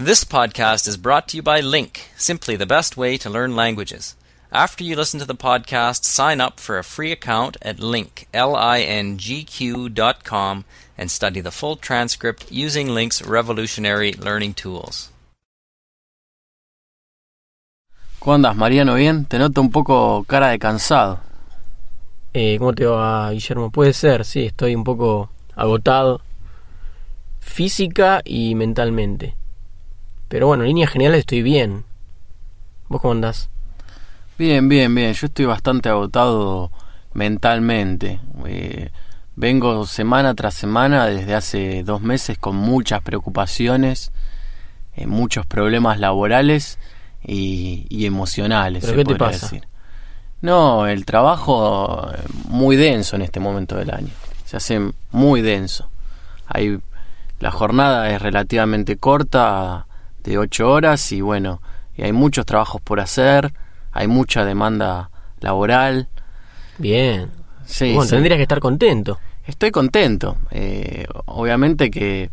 This podcast is brought to you by Link, simply the best way to learn languages. After you listen to the podcast, sign up for a free account at link, L-I-N-G-Q dot com and study the full transcript using Link's revolutionary learning tools. ¿Cómo andas, Mariano? ¿Bien? Te noto un poco cara de cansado. Eh, ¿Cómo te va, Guillermo? Puede ser, sí, estoy un poco agotado física y mentalmente. Pero bueno, en líneas generales estoy bien. ¿Vos cómo andás? Bien, bien, bien. Yo estoy bastante agotado mentalmente. Eh, vengo semana tras semana desde hace dos meses con muchas preocupaciones, eh, muchos problemas laborales y, y emocionales. ¿Pero se qué te pasa? decir. No, el trabajo eh, muy denso en este momento del año. Se hace muy denso. Hay, la jornada es relativamente corta, de ocho horas, y bueno, y hay muchos trabajos por hacer, hay mucha demanda laboral. Bien. Sí, bueno, sí. tendrías que estar contento. Estoy contento. Eh, obviamente que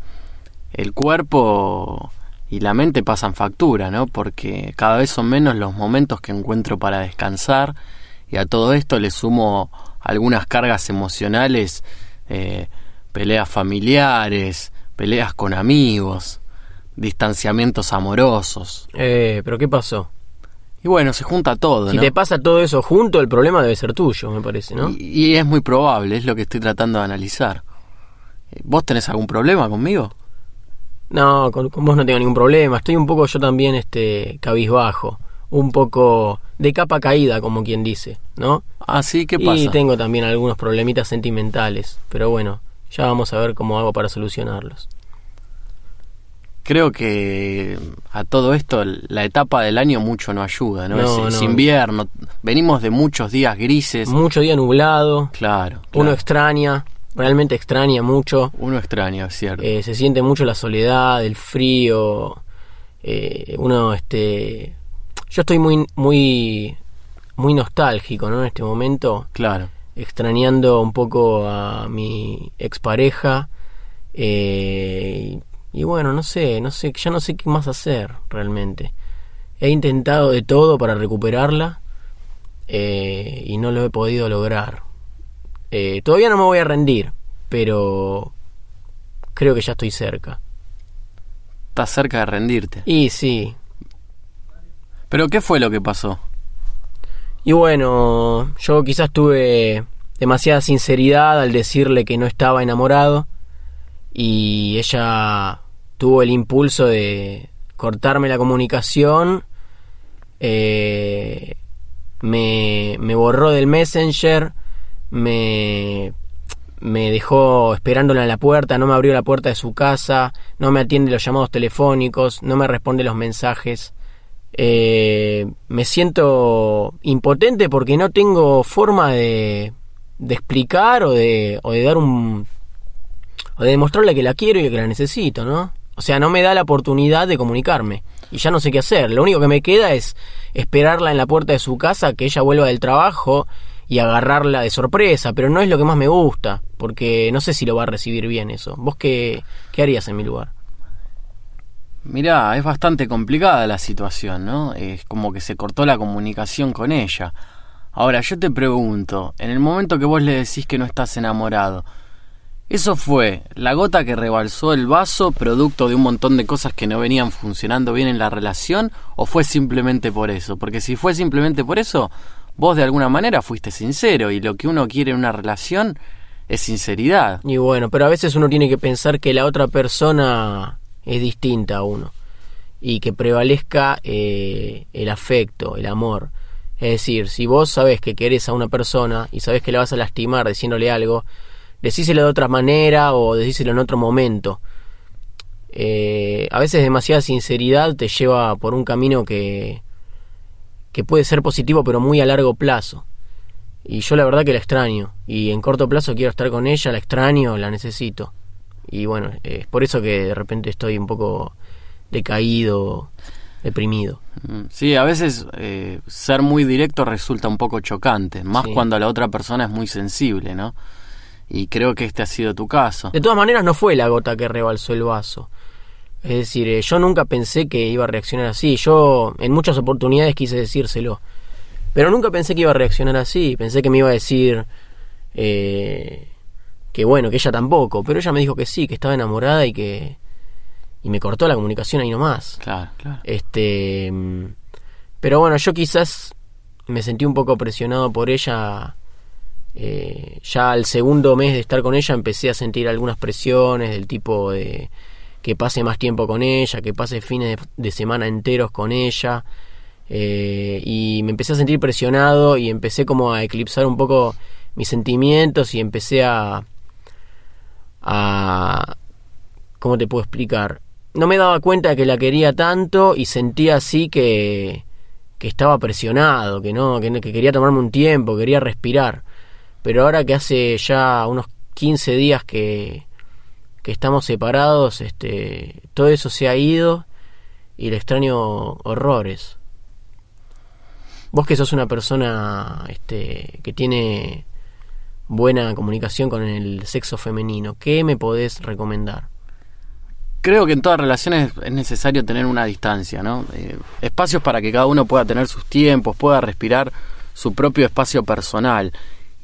el cuerpo y la mente pasan factura, ¿no? Porque cada vez son menos los momentos que encuentro para descansar y a todo esto le sumo algunas cargas emocionales, eh, peleas familiares, peleas con amigos, distanciamientos amorosos. Eh, pero ¿qué pasó? Y bueno, se junta todo, Si ¿no? te pasa todo eso junto, el problema debe ser tuyo, me parece, ¿no? y, y es muy probable, es lo que estoy tratando de analizar. Eh, ¿Vos tenés algún problema conmigo? No, con, con vos no tengo ningún problema. Estoy un poco yo también, este, cabizbajo. Un poco de capa caída, como quien dice, ¿no? Ah, sí, ¿qué pasa? Y tengo también algunos problemitas sentimentales. Pero bueno, ya vamos a ver cómo hago para solucionarlos. Creo que a todo esto la etapa del año mucho no ayuda, ¿no? No, es, es no. invierno, venimos de muchos días grises. Mucho día nublado. Claro, Uno extraña, realmente extraña mucho. Uno extraño, es cierto. Eh, se siente mucho la soledad, el frío. eh, uno, este. Yo estoy muy, muy, muy nostálgico, ¿no? En este momento, claro. extrañando un poco a mi expareja. eh, y, bueno, no sé, no sé, ya no sé qué más hacer realmente. He intentado de todo para recuperarla eh, y no lo he podido lograr. Eh, todavía no me voy a rendir, pero creo que ya estoy cerca. Estás cerca de rendirte. Y sí, Pero ¿qué fue lo que pasó? y bueno, yo quizás tuve demasiada sinceridad al decirle que no estaba enamorado y ella tuvo el impulso de cortarme la comunicación, eh, me, borró del messenger, me, me dejó esperándola en la puerta, no me abrió la puerta de su casa, no me atiende los llamados telefónicos, no me responde los mensajes. Eh, me siento impotente porque no tengo forma de, de explicar o de, o de dar un o de demostrarle que la quiero y que la necesito, ¿no? O sea, no me da la oportunidad de comunicarme y ya no sé qué hacer. Lo único que me queda es esperarla en la puerta de su casa, que ella vuelva del trabajo y agarrarla de sorpresa, pero no es lo que más me gusta, porque no sé si lo va a recibir bien eso. ¿Vos qué, qué harías en mi lugar? Mirá, es bastante complicada la situación, ¿no? Es como que se cortó la comunicación con ella. Ahora, yo te pregunto, en el momento que vos le decís que no estás enamorado, ¿eso fue la gota que rebalsó el vaso producto de un montón de cosas que no venían funcionando bien en la relación o fue simplemente por eso? Porque si fue simplemente por eso, vos de alguna manera fuiste sincero y lo que uno quiere en una relación es sinceridad. Y bueno, pero a veces uno tiene que pensar que la otra persona es distinta a uno y que prevalezca eh, el afecto, el amor. Es decir, si vos sabés que querés a una persona y sabés que la vas a lastimar diciéndole algo, decíselo de otra manera o decíselo en otro momento. Eh, a veces demasiada sinceridad te lleva por un camino que, que puede ser positivo pero muy a largo plazo. Y yo la verdad que la extraño. Y en corto plazo quiero estar con ella, la extraño, la necesito. Y bueno, es por eso que de repente estoy un poco decaído, deprimido. Mm, Sí, a veces eh, ser muy directo resulta un poco chocante, más Sí. cuando la otra persona es muy sensible, ¿no? Y creo que este ha sido tu caso. De todas maneras, no fue la gota que rebalsó el vaso. Es decir, eh, yo nunca pensé que iba a reaccionar así. Yo en muchas oportunidades quise decírselo. Pero nunca pensé que iba a reaccionar así. Pensé que me iba a decir eh, que bueno, que ella tampoco. Pero ella me dijo que sí, que estaba enamorada y que... Y me cortó la comunicación ahí nomás. Claro, claro. Este... Pero bueno, yo quizás me sentí un poco presionado por ella. Eh, ya al segundo mes de estar con ella empecé a sentir algunas presiones del tipo de que pase más tiempo con ella, que pase fines de, semana enteros con ella. Eh, y me empecé a sentir presionado y empecé como a eclipsar un poco mis sentimientos y empecé a... a ¿Cómo te puedo explicar? No me daba cuenta de que la quería tanto y sentía así que, que estaba presionado, que, no- que quería tomarme un tiempo, quería respirar. Pero ahora que hace ya unos 15 días que, que estamos separados, este, todo eso se ha ido y le extraño horrores. Vos que sos una persona este, que tiene buena comunicación con el sexo femenino, ¿qué me podés recomendar? Creo que en todas relaciones es necesario tener una distancia, ¿no? Eh, espacios para que cada uno pueda tener sus tiempos, pueda respirar su propio espacio personal.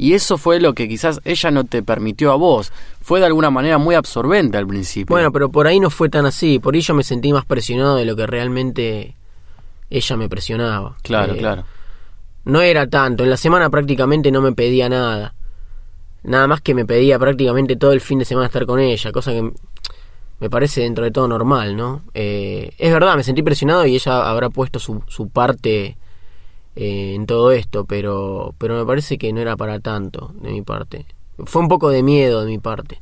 Y eso fue lo que quizás ella no te permitió a vos. Fue de alguna manera muy absorbente al principio. Bueno, pero por ahí no fue tan así, por ahí yo me sentí más presionado de lo que realmente ella me presionaba. Claro, Eh, claro. No era tanto, en la semana prácticamente no me pedía nada. Nada más que me pedía prácticamente todo el fin de semana estar con ella, cosa que me parece dentro de todo normal, ¿no? Eh, es verdad, me sentí presionado y ella habrá puesto su, su parte eh, en todo esto, pero, pero me parece que no era para tanto de mi parte. Fue un poco de miedo de mi parte.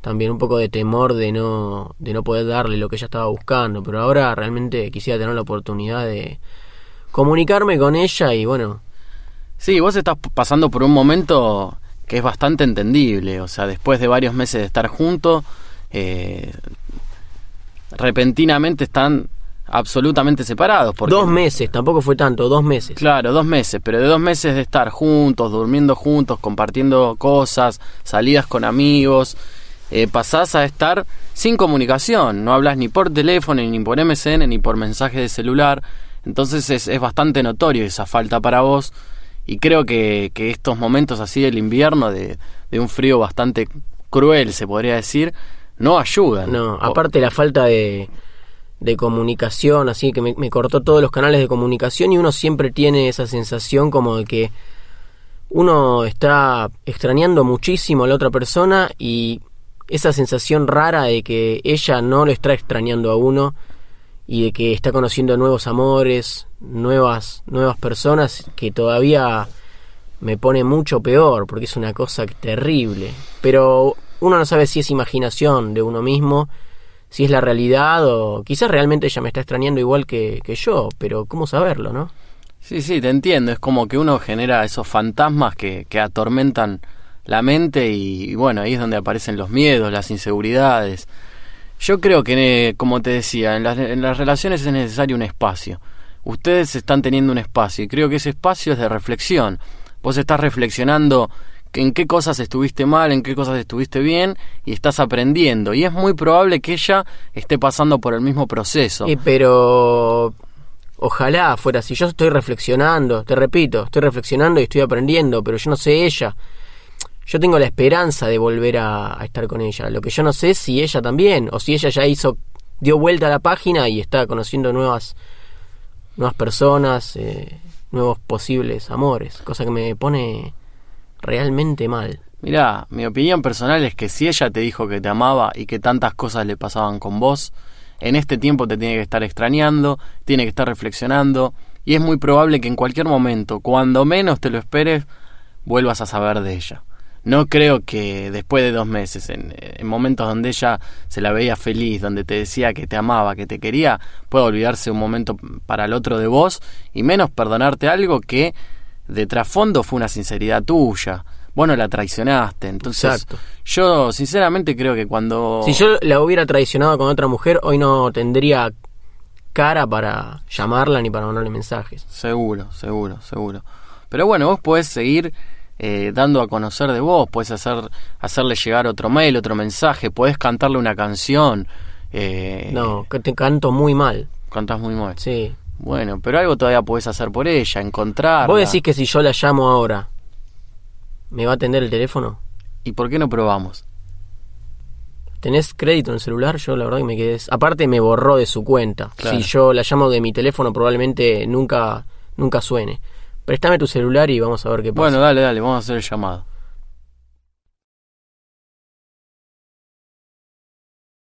También un poco de temor de no, de no poder darle lo que ella estaba buscando, pero ahora realmente quisiera tener la oportunidad de comunicarme con ella y bueno, Sí, vos estás pasando por un momento que es bastante entendible. O sea, después de varios meses de estar juntos, eh, repentinamente están absolutamente separados. Porque, dos meses, tampoco fue tanto, dos meses. Claro, dos meses, pero de dos meses de estar juntos, durmiendo juntos, compartiendo cosas, salidas con amigos, eh, pasás a estar sin comunicación, no hablas ni por teléfono, ni por MSN, ni por mensaje de celular, entonces es, es bastante notorio esa falta para vos y creo que, que estos momentos así del invierno, de, de un frío bastante cruel, se podría decir, no ayudan. No, O- aparte la falta de, de comunicación, así que me, cortó todos los canales de comunicación y uno siempre tiene esa sensación como de que uno está extrañando muchísimo a la otra persona y esa sensación rara de que ella no lo está extrañando a uno y de que está conociendo nuevos amores, nuevas nuevas personas que todavía me pone mucho peor porque es una cosa terrible. Pero uno no sabe si es imaginación de uno mismo, si es la realidad o quizás realmente ella me está extrañando igual que, que yo, pero ¿cómo saberlo, no? Sí, sí, te entiendo. Es como que uno genera esos fantasmas que, que atormentan la mente y, bueno, ahí es donde aparecen los miedos, las inseguridades. Yo creo que, como te decía, en las, en las relaciones es necesario un espacio. Ustedes están teniendo un espacio y creo que ese espacio es de reflexión. Vos estás reflexionando en qué cosas estuviste mal, en qué cosas estuviste bien y estás aprendiendo. Y es muy probable que ella esté pasando por el mismo proceso. Pero ojalá fuera así. Yo estoy reflexionando, te repito, estoy reflexionando y estoy aprendiendo, pero yo no sé ella. Yo tengo la esperanza de volver a, a estar con ella. Lo que yo no sé es si ella también, o si ella ya hizo, dio vuelta a la página y está conociendo nuevas, nuevas personas, eh, nuevos posibles amores, cosa que me pone realmente mal. Mirá, mi opinión personal es que si ella te dijo que te amaba y que tantas cosas le pasaban con vos, en este tiempo te tiene que estar extrañando, tiene que estar reflexionando, y es muy probable que en cualquier momento, cuando menos te lo esperes, vuelvas a saber de ella. No creo que después de dos meses, en, en momentos donde ella se la veía feliz, donde te decía que te amaba, que te quería, pueda olvidarse un momento para el otro de vos, y menos perdonarte algo que de trasfondo fue una sinceridad tuya. Vos no la traicionaste. Entonces, Exacto. yo sinceramente creo que cuando. Si yo la hubiera traicionado con otra mujer, hoy no tendría cara para llamarla ni para mandarle mensajes. Seguro, seguro, seguro. Pero bueno, vos podés seguir eh, dando a conocer de vos, podés hacer, hacerle llegar otro mail, otro mensaje, podés cantarle una canción. Eh, No, que te canto muy mal. Cantás muy mal. Sí. Bueno, pero algo todavía podés hacer por ella, encontrarla. ¿Vos decís que si yo la llamo ahora, me va a atender el teléfono? ¿Y por qué no probamos? ¿Tenés crédito en el celular? Yo la verdad que me quedé... Aparte me borró de su cuenta. Claro. Si yo la llamo de mi teléfono probablemente nunca, nunca suene. Préstame tu celular y vamos a ver qué pasa. Bueno, dale, dale, vamos a hacer el llamado.